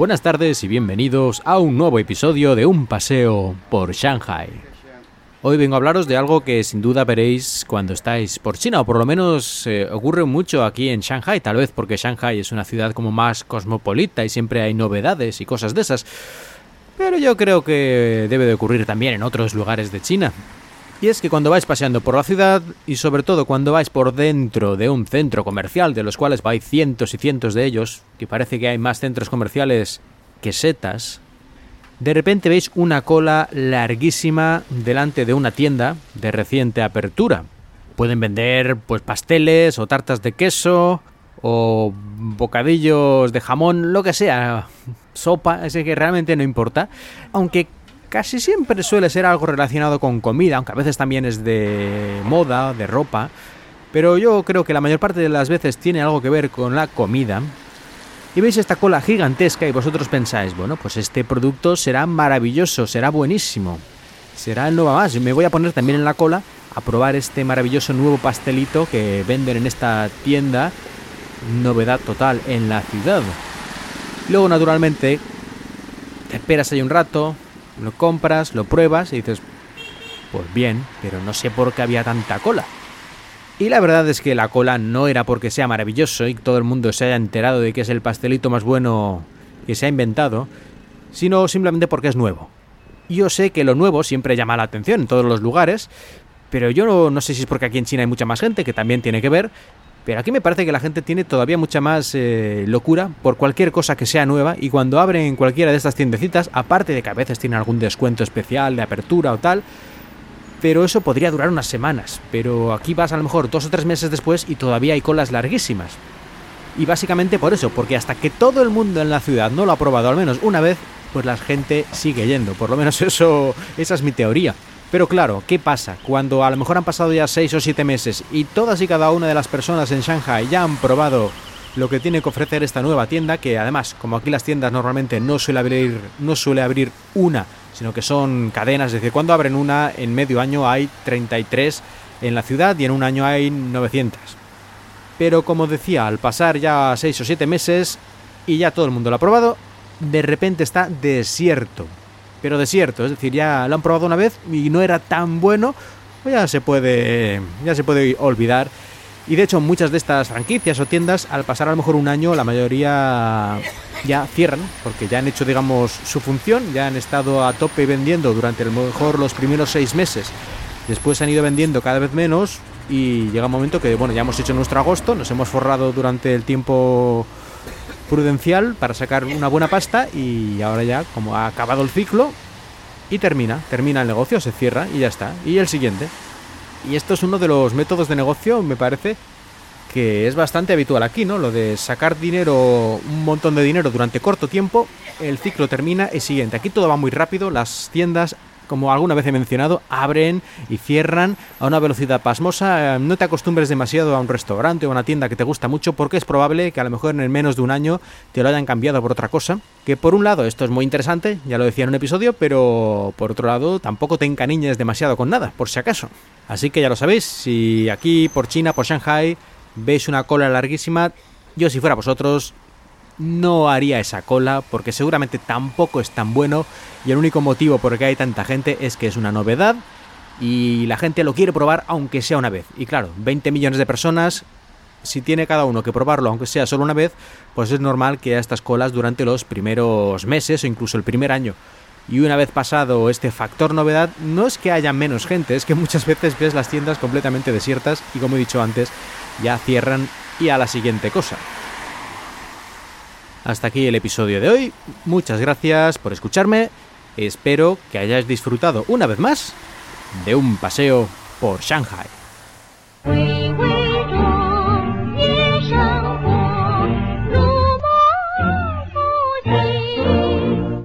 Buenas tardes y bienvenidos a un nuevo episodio de Un paseo por Shanghai. Hoy vengo a hablaros de algo que sin duda veréis cuando estáis por China, o por lo menos eh, ocurre mucho aquí en Shanghai, tal vez porque Shanghai es una ciudad como más cosmopolita y siempre hay novedades y cosas de esas. Pero yo creo que debe de ocurrir también en otros lugares de China. Y es que cuando vais paseando por la ciudad, y sobre todo cuando vais por dentro de un centro comercial, de los cuales vais cientos y cientos de ellos, que parece que hay más centros comerciales que setas, de repente veis una cola larguísima delante de una tienda de reciente apertura. Pueden vender pues pasteles o tartas de queso o bocadillos de jamón, lo que sea, sopa, ese que realmente no importa, aunque casi siempre suele ser algo relacionado con comida, aunque a veces también es de moda, de ropa, pero yo creo que la mayor parte de las veces tiene algo que ver con la comida. Y veis esta cola gigantesca y vosotros pensáis, bueno, pues este producto será maravilloso, será buenísimo, será el nuevo más. Me voy a poner también en la cola a probar este maravilloso nuevo pastelito que venden en esta tienda, novedad total en la ciudad. Luego, naturalmente, te esperas ahí un rato, lo compras, lo pruebas y dices, pues bien, pero no sé por qué había tanta cola. Y la verdad es que la cola no era porque sea maravilloso y todo el mundo se haya enterado de que es el pastelito más bueno que se ha inventado, sino simplemente porque es nuevo. Yo sé que lo nuevo siempre llama la atención en todos los lugares, pero yo no, sé si es porque aquí en China hay mucha más gente, que también tiene que ver, pero aquí me parece que la gente tiene todavía mucha más eh, locura por cualquier cosa que sea nueva y cuando abren cualquiera de estas tiendecitas, aparte de que a veces tienen algún descuento especial de apertura o tal, pero eso podría durar unas semanas. Pero aquí vas a lo mejor dos o tres meses después y todavía hay colas larguísimas. Y básicamente por eso, porque hasta que todo el mundo en la ciudad no lo ha probado al menos una vez, pues la gente sigue yendo. Por lo menos eso, esa es mi teoría. Pero claro, ¿qué pasa? Cuando a lo mejor han pasado ya 6 o 7 meses y todas y cada una de las personas en Shanghai ya han probado lo que tiene que ofrecer esta nueva tienda, que además, como aquí las tiendas normalmente no suele abrir, no suele abrir una, sino que son cadenas, es decir, cuando abren una, en medio año hay 33 en la ciudad y en un año hay 900. Pero como decía, al pasar ya 6 o 7 meses y ya todo el mundo lo ha probado, de repente está desierto pero desierto, es decir, ya lo han probado una vez y no era tan bueno, pues ya se puede, ya se puede olvidar. Y de hecho muchas de estas franquicias o tiendas, al pasar a lo mejor un año, la mayoría ya cierran, porque ya han hecho, digamos, su función, ya han estado a tope vendiendo durante a lo mejor los primeros seis meses. Después han ido vendiendo cada vez menos y llega un momento que, bueno, ya hemos hecho nuestro agosto, nos hemos forrado durante el tiempo prudencial para sacar una buena pasta y ahora ya como ha acabado el ciclo y termina, termina el negocio, se cierra y ya está. Y el siguiente. Y esto es uno de los métodos de negocio, me parece, que es bastante habitual aquí, ¿no? Lo de sacar dinero, un montón de dinero durante corto tiempo, el ciclo termina y siguiente. Aquí todo va muy rápido, las tiendas como alguna vez he mencionado, abren y cierran a una velocidad pasmosa. No te acostumbres demasiado a un restaurante o a una tienda que te gusta mucho porque es probable que a lo mejor en menos de un año te lo hayan cambiado por otra cosa. Que por un lado esto es muy interesante, ya lo decía en un episodio, pero por otro lado tampoco te encaniñes demasiado con nada, por si acaso. Así que ya lo sabéis, si aquí por China, por Shanghai, veis una cola larguísima, yo si fuera vosotros no haría esa cola porque seguramente tampoco es tan bueno y el único motivo por el que hay tanta gente es que es una novedad y la gente lo quiere probar aunque sea una vez. Y claro, 20 millones de personas, si tiene cada uno que probarlo aunque sea solo una vez, pues es normal que haya estas colas durante los primeros meses o incluso el primer año. Y una vez pasado este factor novedad, no es que haya menos gente, es que muchas veces ves las tiendas completamente desiertas y como he dicho antes, ya cierran y a la siguiente cosa. Hasta aquí el episodio de hoy. Muchas gracias por escucharme. Espero que hayáis disfrutado una vez más de un paseo por Shanghai.